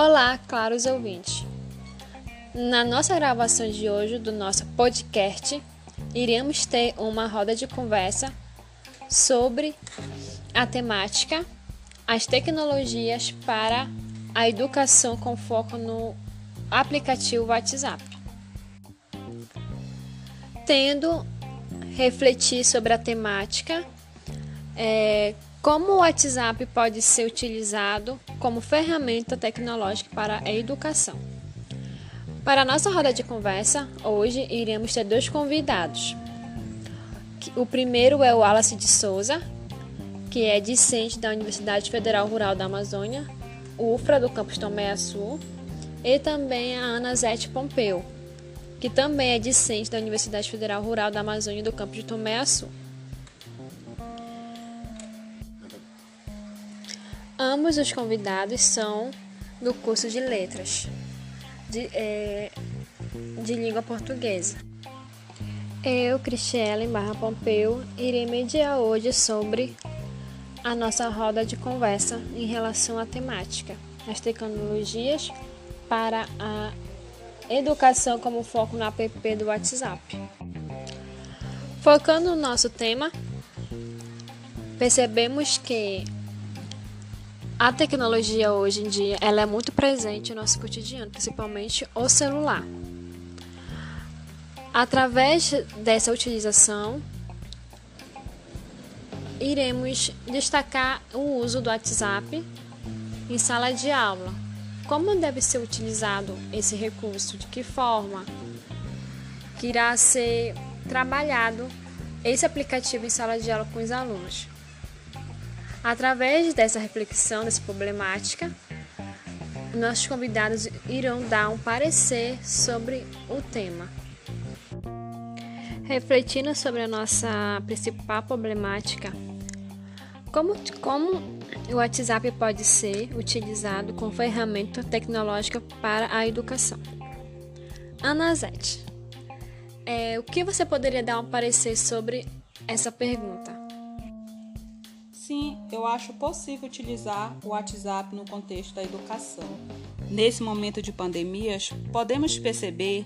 Olá, claros ouvintes. Na nossa gravação de hoje do nosso podcast, iremos ter uma roda de conversa sobre a temática as tecnologias para a educação com foco no aplicativo WhatsApp. Tendo refletir sobre a temática, é, como o WhatsApp pode ser utilizado como ferramenta tecnológica para a educação? Para a nossa roda de conversa, hoje iremos ter dois convidados. O primeiro é o Wallace de Souza, que é discente da Universidade Federal Rural da Amazônia, UFRA do campus Tomé Açu, e também a Ana Zete Pompeu, que também é discente da Universidade Federal Rural da Amazônia do campus de Tomé Açu. Ambos os convidados são do curso de letras de, é, de língua portuguesa. Eu, Cristiane Barra Pompeu, irei mediar hoje sobre a nossa roda de conversa em relação à temática, as tecnologias para a educação como foco no app do WhatsApp. Focando no nosso tema, percebemos que a tecnologia hoje em dia ela é muito presente no nosso cotidiano, principalmente o celular. Através dessa utilização, iremos destacar o uso do WhatsApp em sala de aula. Como deve ser utilizado esse recurso? De que forma? Que irá ser trabalhado esse aplicativo em sala de aula com os alunos. Através dessa reflexão, dessa problemática, nossos convidados irão dar um parecer sobre o tema. Refletindo sobre a nossa principal problemática, como, como o WhatsApp pode ser utilizado como ferramenta tecnológica para a educação? Ana Zete, é, o que você poderia dar um parecer sobre essa pergunta? Sim, eu acho possível utilizar o WhatsApp no contexto da educação. Nesse momento de pandemias, podemos perceber,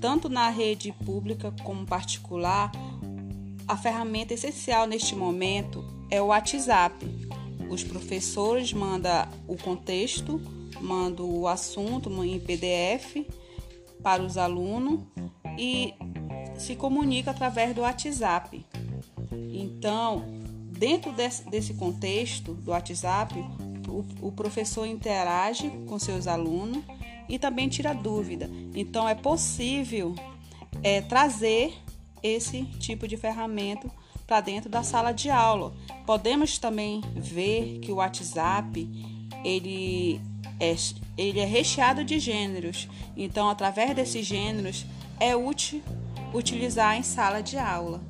tanto na rede pública como particular, a ferramenta essencial neste momento é o WhatsApp. Os professores mandam o contexto, mandam o assunto em PDF para os alunos e se comunica através do WhatsApp. Então, Dentro desse, contexto do WhatsApp, o, o professor interage com seus alunos e também tira dúvida. Então, é possível é, trazer esse tipo de ferramenta para dentro da sala de aula. Podemos também ver que o WhatsApp ele é, ele é recheado de gêneros. Então, através desses gêneros, é útil utilizar em sala de aula.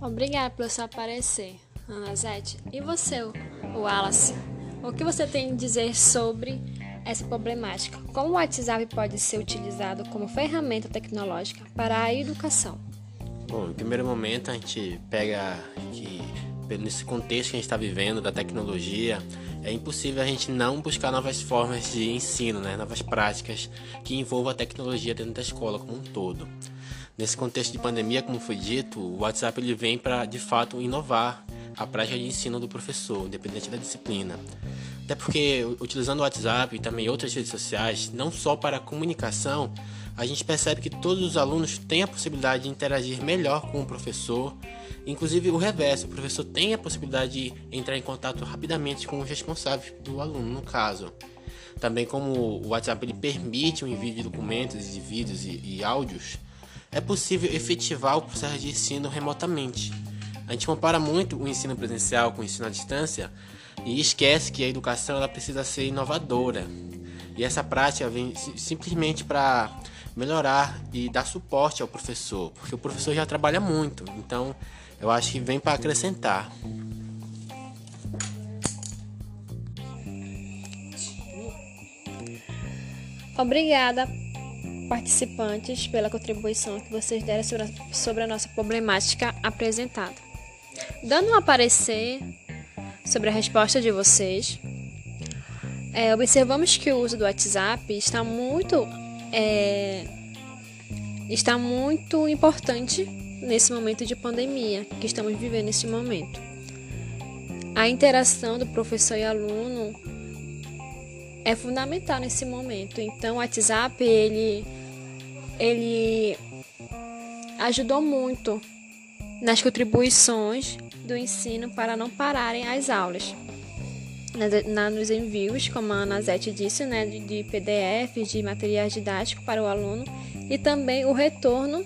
Obrigada pelo seu aparecer, Ana Zete. E você, Wallace? O que você tem a dizer sobre essa problemática? Como o WhatsApp pode ser utilizado como ferramenta tecnológica para a educação? Bom, em primeiro momento a gente pega que nesse contexto que a gente está vivendo da tecnologia, é impossível a gente não buscar novas formas de ensino, né? novas práticas que envolvam a tecnologia dentro da escola como um todo. Nesse contexto de pandemia, como foi dito, o WhatsApp ele vem para de fato inovar a prática de ensino do professor, independente da disciplina. Até porque, utilizando o WhatsApp e também outras redes sociais, não só para comunicação, a gente percebe que todos os alunos têm a possibilidade de interagir melhor com o professor, inclusive o reverso, o professor tem a possibilidade de entrar em contato rapidamente com os responsáveis do aluno, no caso. Também como o WhatsApp ele permite o envio de documentos, de vídeos e, e áudios, é possível efetivar o processo de ensino remotamente. A gente compara muito o ensino presencial com o ensino à distância e esquece que a educação ela precisa ser inovadora. E essa prática vem simplesmente para melhorar e dar suporte ao professor, porque o professor já trabalha muito, então eu acho que vem para acrescentar. Obrigada participantes pela contribuição que vocês deram sobre a nossa problemática apresentada. Dando um parecer sobre a resposta de vocês, é, observamos que o uso do WhatsApp está muito é, está muito importante nesse momento de pandemia que estamos vivendo nesse momento. A interação do professor e aluno é fundamental nesse momento. Então, o WhatsApp ele ele ajudou muito nas contribuições do ensino para não pararem as aulas. Na, nos envios, como a Anazete disse, né, de, de PDFs, de materiais didáticos para o aluno e também o retorno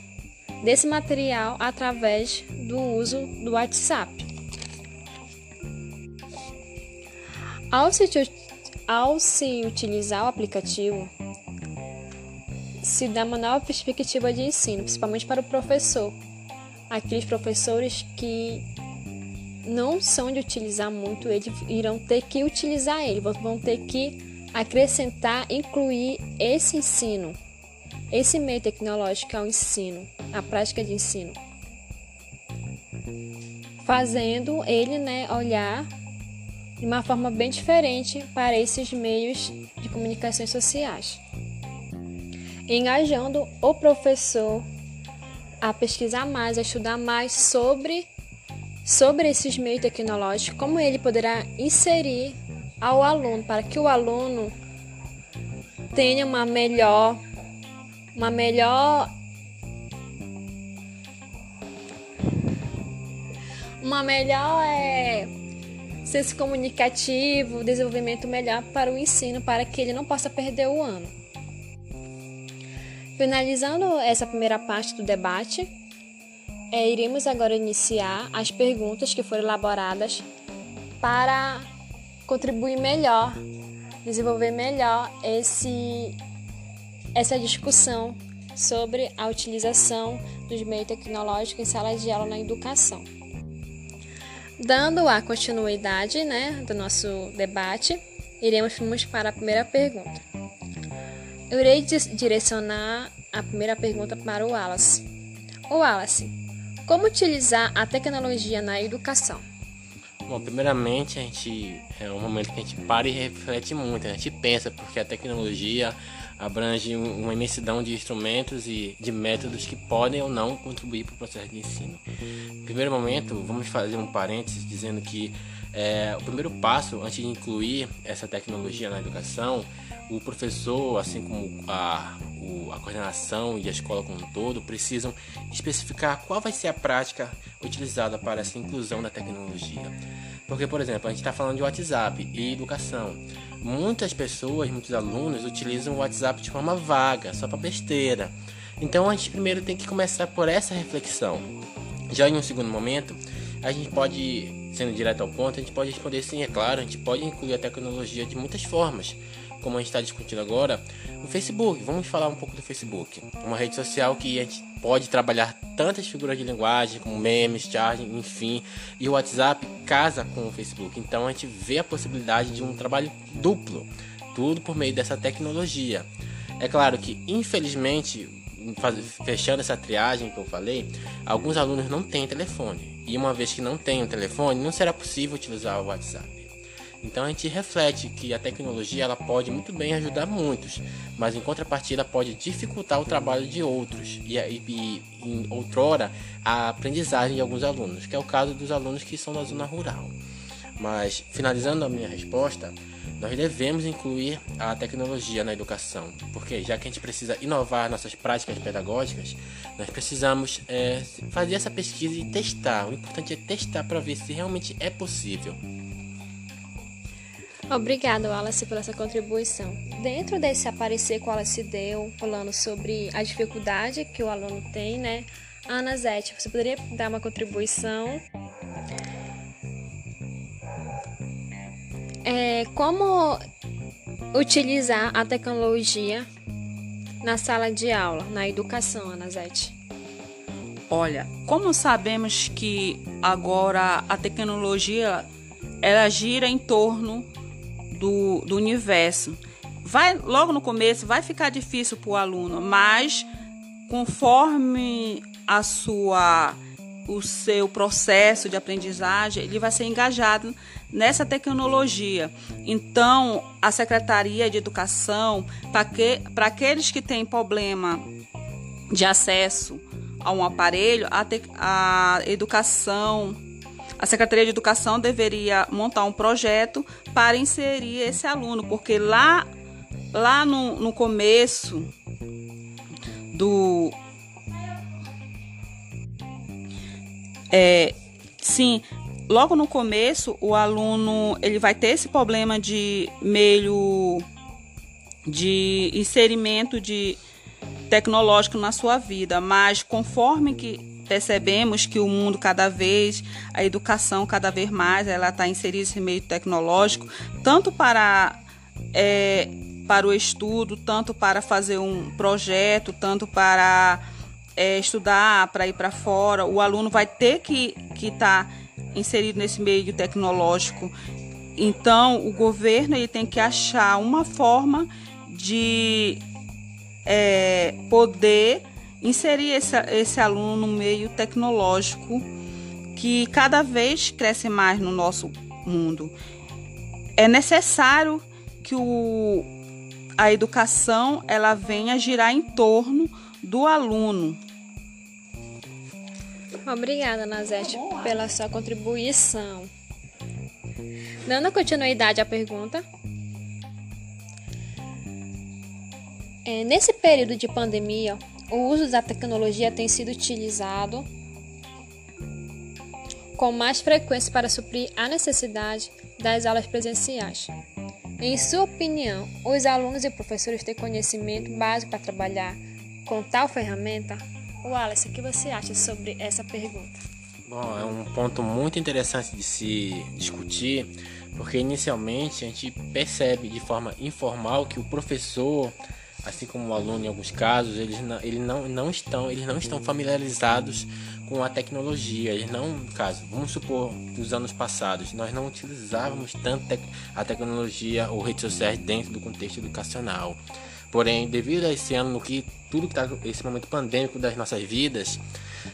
desse material através do uso do WhatsApp. Ao se, ao se utilizar o aplicativo, se dá uma nova perspectiva de ensino, principalmente para o professor. Aqueles professores que não são de utilizar muito, eles irão ter que utilizar ele, vão ter que acrescentar, incluir esse ensino, esse meio tecnológico ao ensino, a prática de ensino, fazendo ele né, olhar de uma forma bem diferente para esses meios de comunicações sociais, engajando o professor a pesquisar mais, a estudar mais sobre sobre esses meios tecnológicos, como ele poderá inserir ao aluno para que o aluno tenha uma melhor uma melhor uma melhor é, senso comunicativo, desenvolvimento melhor para o ensino, para que ele não possa perder o ano. Finalizando essa primeira parte do debate, é, iremos agora iniciar as perguntas que foram elaboradas para contribuir melhor, desenvolver melhor esse, essa discussão sobre a utilização dos meios tecnológicos em sala de aula na educação. Dando a continuidade né, do nosso debate, iremos para a primeira pergunta. Eu irei direcionar a primeira pergunta para o Wallace. O Wallace, como utilizar a tecnologia na educação? Bom, primeiramente a gente é um momento que a gente para e reflete muito, a gente pensa porque a tecnologia abrange uma imensidão de instrumentos e de métodos que podem ou não contribuir para o processo de ensino. No primeiro momento, vamos fazer um parênteses dizendo que é, o primeiro passo antes de incluir essa tecnologia na educação, o professor, assim como a, a coordenação e a escola como um todo, precisam especificar qual vai ser a prática utilizada para essa inclusão da tecnologia. Porque, por exemplo, a gente está falando de WhatsApp e educação. Muitas pessoas, muitos alunos utilizam o WhatsApp de forma vaga, só para besteira. Então a gente primeiro tem que começar por essa reflexão. Já em um segundo momento, a gente pode sendo direto ao ponto, a gente pode responder sim, é claro, a gente pode incluir a tecnologia de muitas formas, como a gente está discutindo agora, o Facebook. Vamos falar um pouco do Facebook, uma rede social que a gente pode trabalhar tantas figuras de linguagem como memes, charging, enfim, e o WhatsApp casa com o Facebook. Então a gente vê a possibilidade de um trabalho duplo, tudo por meio dessa tecnologia. É claro que, infelizmente, fechando essa triagem que eu falei, alguns alunos não têm telefone. E uma vez que não tem um telefone, não será possível utilizar o WhatsApp. Então a gente reflete que a tecnologia ela pode muito bem ajudar muitos, mas em contrapartida pode dificultar o trabalho de outros e, e, e outrora a aprendizagem de alguns alunos, que é o caso dos alunos que são da zona rural. Mas finalizando a minha resposta, nós devemos incluir a tecnologia na educação, porque já que a gente precisa inovar nossas práticas pedagógicas, nós precisamos é, fazer essa pesquisa e testar. O importante é testar para ver se realmente é possível. Obrigado, Wallace, por essa contribuição. Dentro desse aparecer que o Wallace deu, falando sobre a dificuldade que o aluno tem, né? Ana Zete, você poderia dar uma contribuição é, como utilizar a tecnologia na sala de aula, na educação, Anazete? Olha, como sabemos que agora a tecnologia ela gira em torno do, do universo, vai logo no começo vai ficar difícil para o aluno, mas conforme a sua o seu processo de aprendizagem, ele vai ser engajado nessa tecnologia. Então, a Secretaria de Educação, para que, aqueles que têm problema de acesso a um aparelho, a, te, a educação, a Secretaria de Educação deveria montar um projeto para inserir esse aluno, porque lá, lá no, no começo do, É, sim, logo no começo o aluno ele vai ter esse problema de meio de inserimento de tecnológico na sua vida, mas conforme que percebemos que o mundo cada vez, a educação cada vez mais, ela está inserida nesse meio tecnológico, tanto para é, para o estudo, tanto para fazer um projeto, tanto para é, estudar, para ir para fora, o aluno vai ter que estar tá inserido nesse meio tecnológico. Então, o governo ele tem que achar uma forma de é, poder inserir esse, esse aluno no meio tecnológico que cada vez cresce mais no nosso mundo. É necessário que o, a educação ela venha girar em torno do aluno. Obrigada, Nazete, pela sua contribuição. Dando continuidade à pergunta. É, nesse período de pandemia, o uso da tecnologia tem sido utilizado com mais frequência para suprir a necessidade das aulas presenciais. Em sua opinião, os alunos e professores têm conhecimento básico para trabalhar com tal ferramenta? Wallace, o que você acha sobre essa pergunta? Bom, é um ponto muito interessante de se discutir, porque inicialmente a gente percebe de forma informal que o professor, assim como o aluno em alguns casos, eles não, eles não, não estão, eles não estão familiarizados com a tecnologia. Eles não, caso, vamos supor, nos anos passados, nós não utilizávamos tanto a tecnologia ou redes sociais dentro do contexto educacional. Porém, devido a esse ano, no que tudo que está esse momento pandêmico das nossas vidas,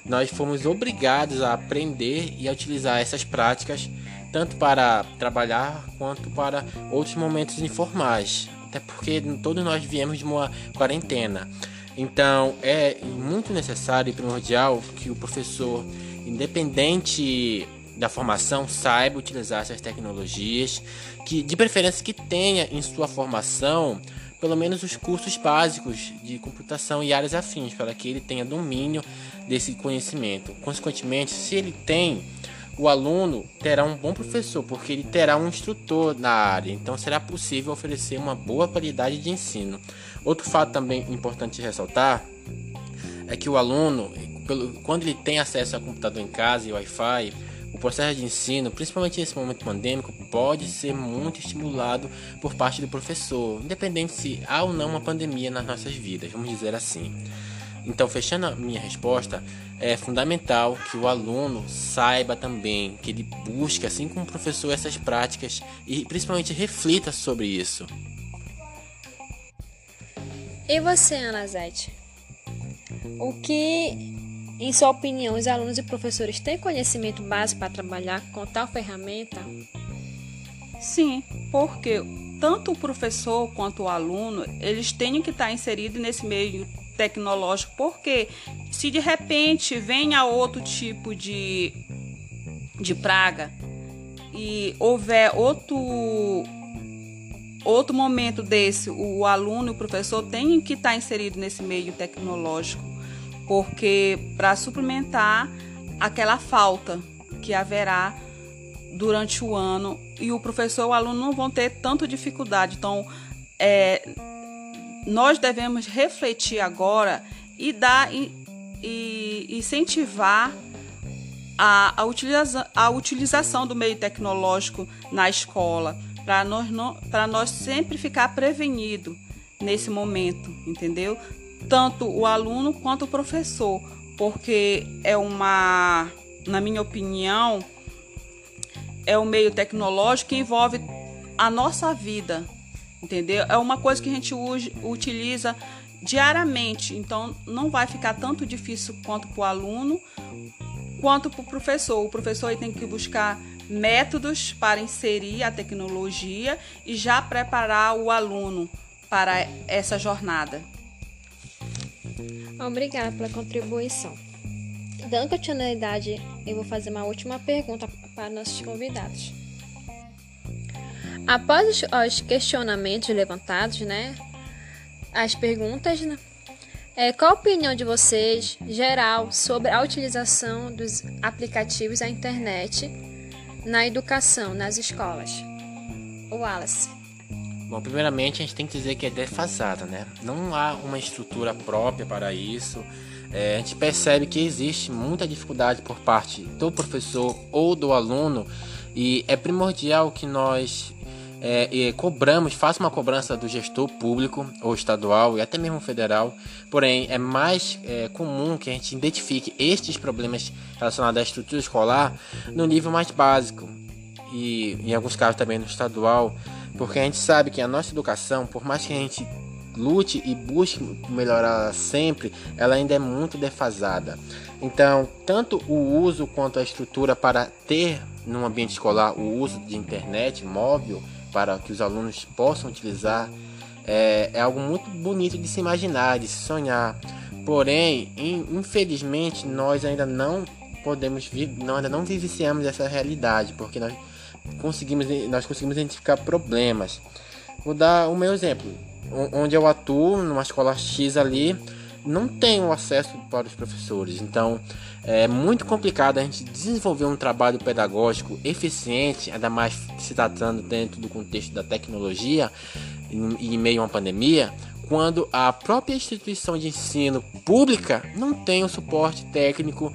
nós fomos obrigados a aprender e a utilizar essas práticas tanto para trabalhar quanto para outros momentos informais. Até porque todos nós viemos de uma quarentena. Então é muito necessário e primordial que o professor, independente da formação, saiba utilizar essas tecnologias, que de preferência que tenha em sua formação pelo menos os cursos básicos de computação e áreas afins, para que ele tenha domínio desse conhecimento. Consequentemente, se ele tem, o aluno terá um bom professor, porque ele terá um instrutor na área, então será possível oferecer uma boa qualidade de ensino. Outro fato também importante ressaltar é que o aluno, quando ele tem acesso a computador em casa e Wi-Fi, o processo de ensino, principalmente nesse momento pandêmico, pode ser muito estimulado por parte do professor, independente se há ou não uma pandemia nas nossas vidas, vamos dizer assim. Então, fechando a minha resposta, é fundamental que o aluno saiba também, que ele busque, assim como o professor, essas práticas e principalmente reflita sobre isso. E você, Ana Zete? O que em sua opinião, os alunos e professores têm conhecimento básico para trabalhar com tal ferramenta? Sim, porque tanto o professor quanto o aluno, eles têm que estar inseridos nesse meio tecnológico, porque se de repente venha outro tipo de, de praga e houver outro outro momento desse, o aluno e o professor têm que estar inserido nesse meio tecnológico porque para suplementar aquela falta que haverá durante o ano e o professor e o aluno não vão ter tanta dificuldade. Então, é, nós devemos refletir agora e dar e, incentivar a, a, utiliza, a utilização do meio tecnológico na escola para nós, nós sempre ficar prevenido nesse momento, entendeu? tanto o aluno quanto o professor, porque é uma, na minha opinião, é um meio tecnológico que envolve a nossa vida, entendeu? É uma coisa que a gente utiliza diariamente, então não vai ficar tanto difícil quanto para o aluno quanto para o professor. O professor tem que buscar métodos para inserir a tecnologia e já preparar o aluno para essa jornada. Obrigada pela contribuição. Dando continuidade, eu vou fazer uma última pergunta para nossos convidados. Após os questionamentos levantados, né, as perguntas, né, é, qual a opinião de vocês, geral, sobre a utilização dos aplicativos da internet na educação, nas escolas? O Wallace. Bom, primeiramente a gente tem que dizer que é defasada, né? Não há uma estrutura própria para isso. É, a gente percebe que existe muita dificuldade por parte do professor ou do aluno e é primordial que nós é, cobramos, faça uma cobrança do gestor público ou estadual e até mesmo federal. Porém, é mais é, comum que a gente identifique estes problemas relacionados à estrutura escolar no nível mais básico e, em alguns casos, também no estadual, porque a gente sabe que a nossa educação, por mais que a gente lute e busque melhorar sempre, ela ainda é muito defasada. Então, tanto o uso quanto a estrutura para ter no ambiente escolar o uso de internet móvel para que os alunos possam utilizar é, é algo muito bonito de se imaginar, de se sonhar. Porém, infelizmente, nós ainda não podemos ainda não vivenciamos essa realidade, porque nós conseguimos, nós conseguimos identificar problemas. Vou dar o meu exemplo. Onde eu atuo, numa escola X ali, não tenho acesso para os professores. Então, é muito complicado a gente desenvolver um trabalho pedagógico eficiente, ainda mais se tratando dentro do contexto da tecnologia e em meio a uma pandemia, quando a própria instituição de ensino pública não tem o suporte técnico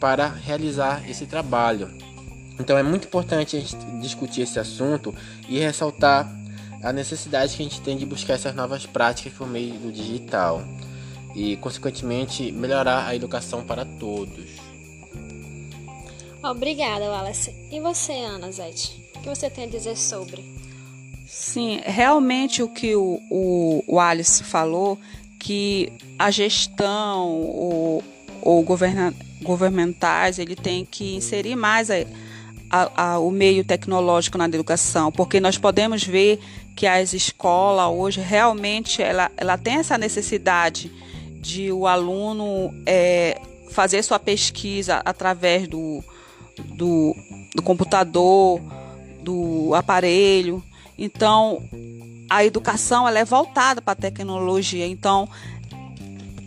para realizar esse trabalho. Então é muito importante a gente discutir esse assunto e ressaltar a necessidade que a gente tem de buscar essas novas práticas por meio do digital e, consequentemente, melhorar a educação para todos. Obrigada, Wallace. E você, Ana Zete? O que você tem a dizer sobre? Sim, realmente o que o, o, o Alice falou, que a gestão, o, o governa, governamentais, ele tem que inserir mais a, a, a, o meio tecnológico na educação, porque nós podemos ver que as escolas hoje realmente ela, ela tem essa necessidade de o aluno é, fazer sua pesquisa através do, do, do computador, do aparelho. Então, a educação ela é voltada para a tecnologia. Então,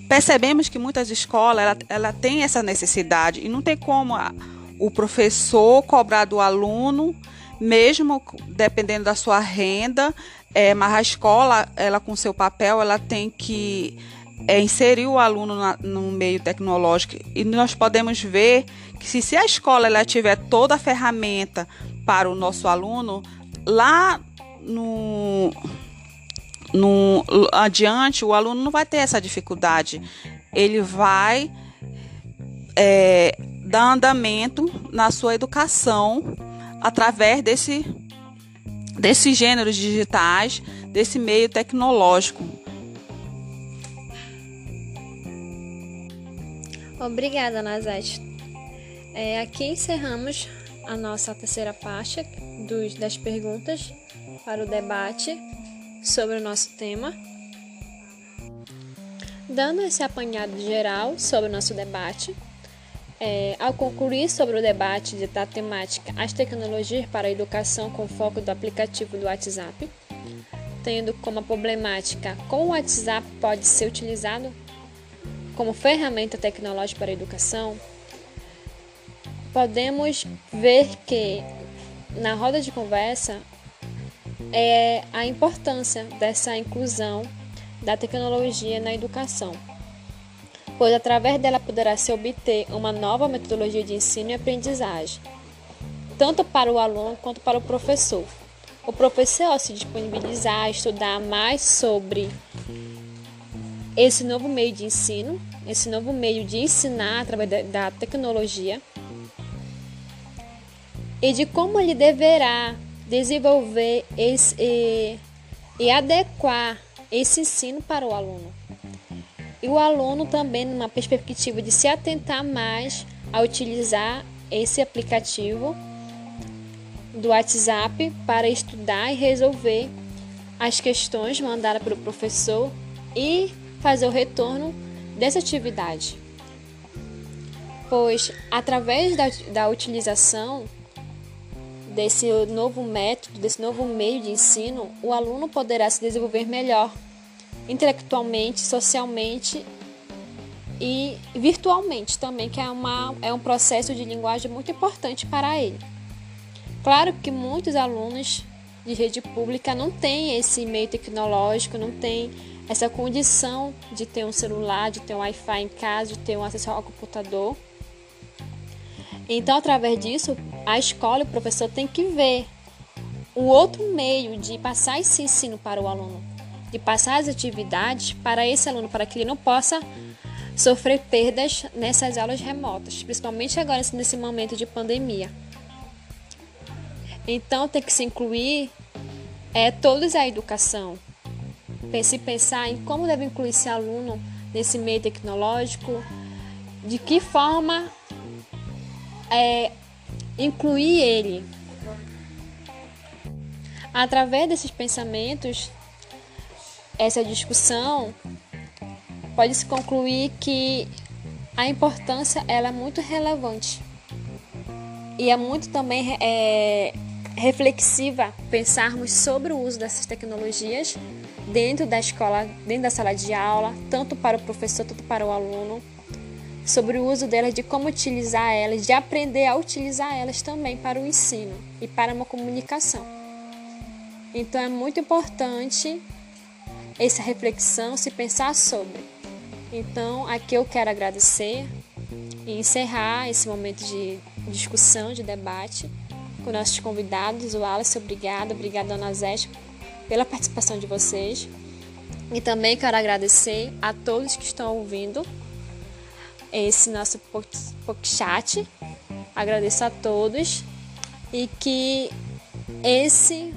percebemos que muitas escolas ela, ela tem essa necessidade e não tem como a, o professor cobrar do aluno, mesmo dependendo da sua renda, é, mas a escola, ela com seu papel, ela tem que é, inserir o aluno na, no meio tecnológico e nós podemos ver que se, se a escola ela tiver toda a ferramenta para o nosso aluno, lá no, no adiante o aluno não vai ter essa dificuldade. Ele vai é, dar andamento na sua educação através desse, desses gêneros digitais, desse meio tecnológico. Obrigada, Nazete. É, aqui encerramos a nossa terceira parte dos, das perguntas para o debate sobre o nosso tema. Dando esse apanhado geral sobre o nosso debate, é, ao concluir sobre o debate da temática As tecnologias para a educação com foco do aplicativo do WhatsApp, tendo como problemática como o WhatsApp pode ser utilizado como ferramenta tecnológica para a educação, podemos ver que na roda de conversa é a importância dessa inclusão da tecnologia na educação, pois através dela poderá se obter uma nova metodologia de ensino e aprendizagem, tanto para o aluno quanto para o professor. O professor, se disponibilizar a estudar mais sobre esse novo meio de ensino, esse novo meio de ensinar através da tecnologia e de como ele deverá desenvolver esse, e, e adequar esse ensino para o aluno. E o aluno também numa perspectiva de se atentar mais a utilizar esse aplicativo do WhatsApp para estudar e resolver as questões mandadas pelo professor e fazer o retorno dessa atividade. Pois, através da, da utilização desse novo método, desse novo meio de ensino, o aluno poderá se desenvolver melhor intelectualmente, socialmente e virtualmente também, que é, uma, é um processo de linguagem muito importante para ele. Claro que muitos alunos de rede pública não têm esse meio tecnológico, não têm essa condição de ter um celular, de ter um Wi-Fi em casa, de ter um acesso ao computador. Então, através disso, a escola e o professor têm que ver o outro meio de passar esse ensino para o aluno, de passar as atividades para esse aluno, para que ele não possa sofrer perdas nessas aulas remotas, principalmente agora nesse momento de pandemia. Então tem que se incluir é, todos a educação. Se pensar em como deve incluir esse aluno nesse meio tecnológico, de que forma é, incluir ele. Através desses pensamentos, essa discussão pode-se concluir que a importância ela é muito relevante e é muito também é, reflexiva pensarmos sobre o uso dessas tecnologias dentro da escola, dentro da sala de aula, tanto para o professor, tanto para o aluno, sobre o uso delas, de como utilizar elas, de aprender a utilizar elas também para o ensino e para uma comunicação. Então é muito importante essa reflexão, se pensar sobre. Então, aqui eu quero agradecer e encerrar esse momento de discussão, de debate com nossos convidados. O Alice, obrigada. Obrigada, Dona Zete, pela participação de vocês. E também quero agradecer a todos que estão ouvindo esse nosso podcast. Agradeço a todos e que esse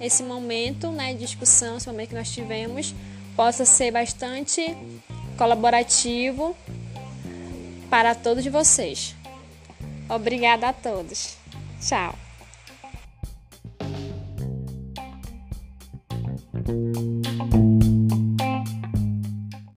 esse momento né, de discussão, esse momento que nós tivemos, possa ser bastante colaborativo para todos vocês. Obrigada a todos. Tchau. Thank you.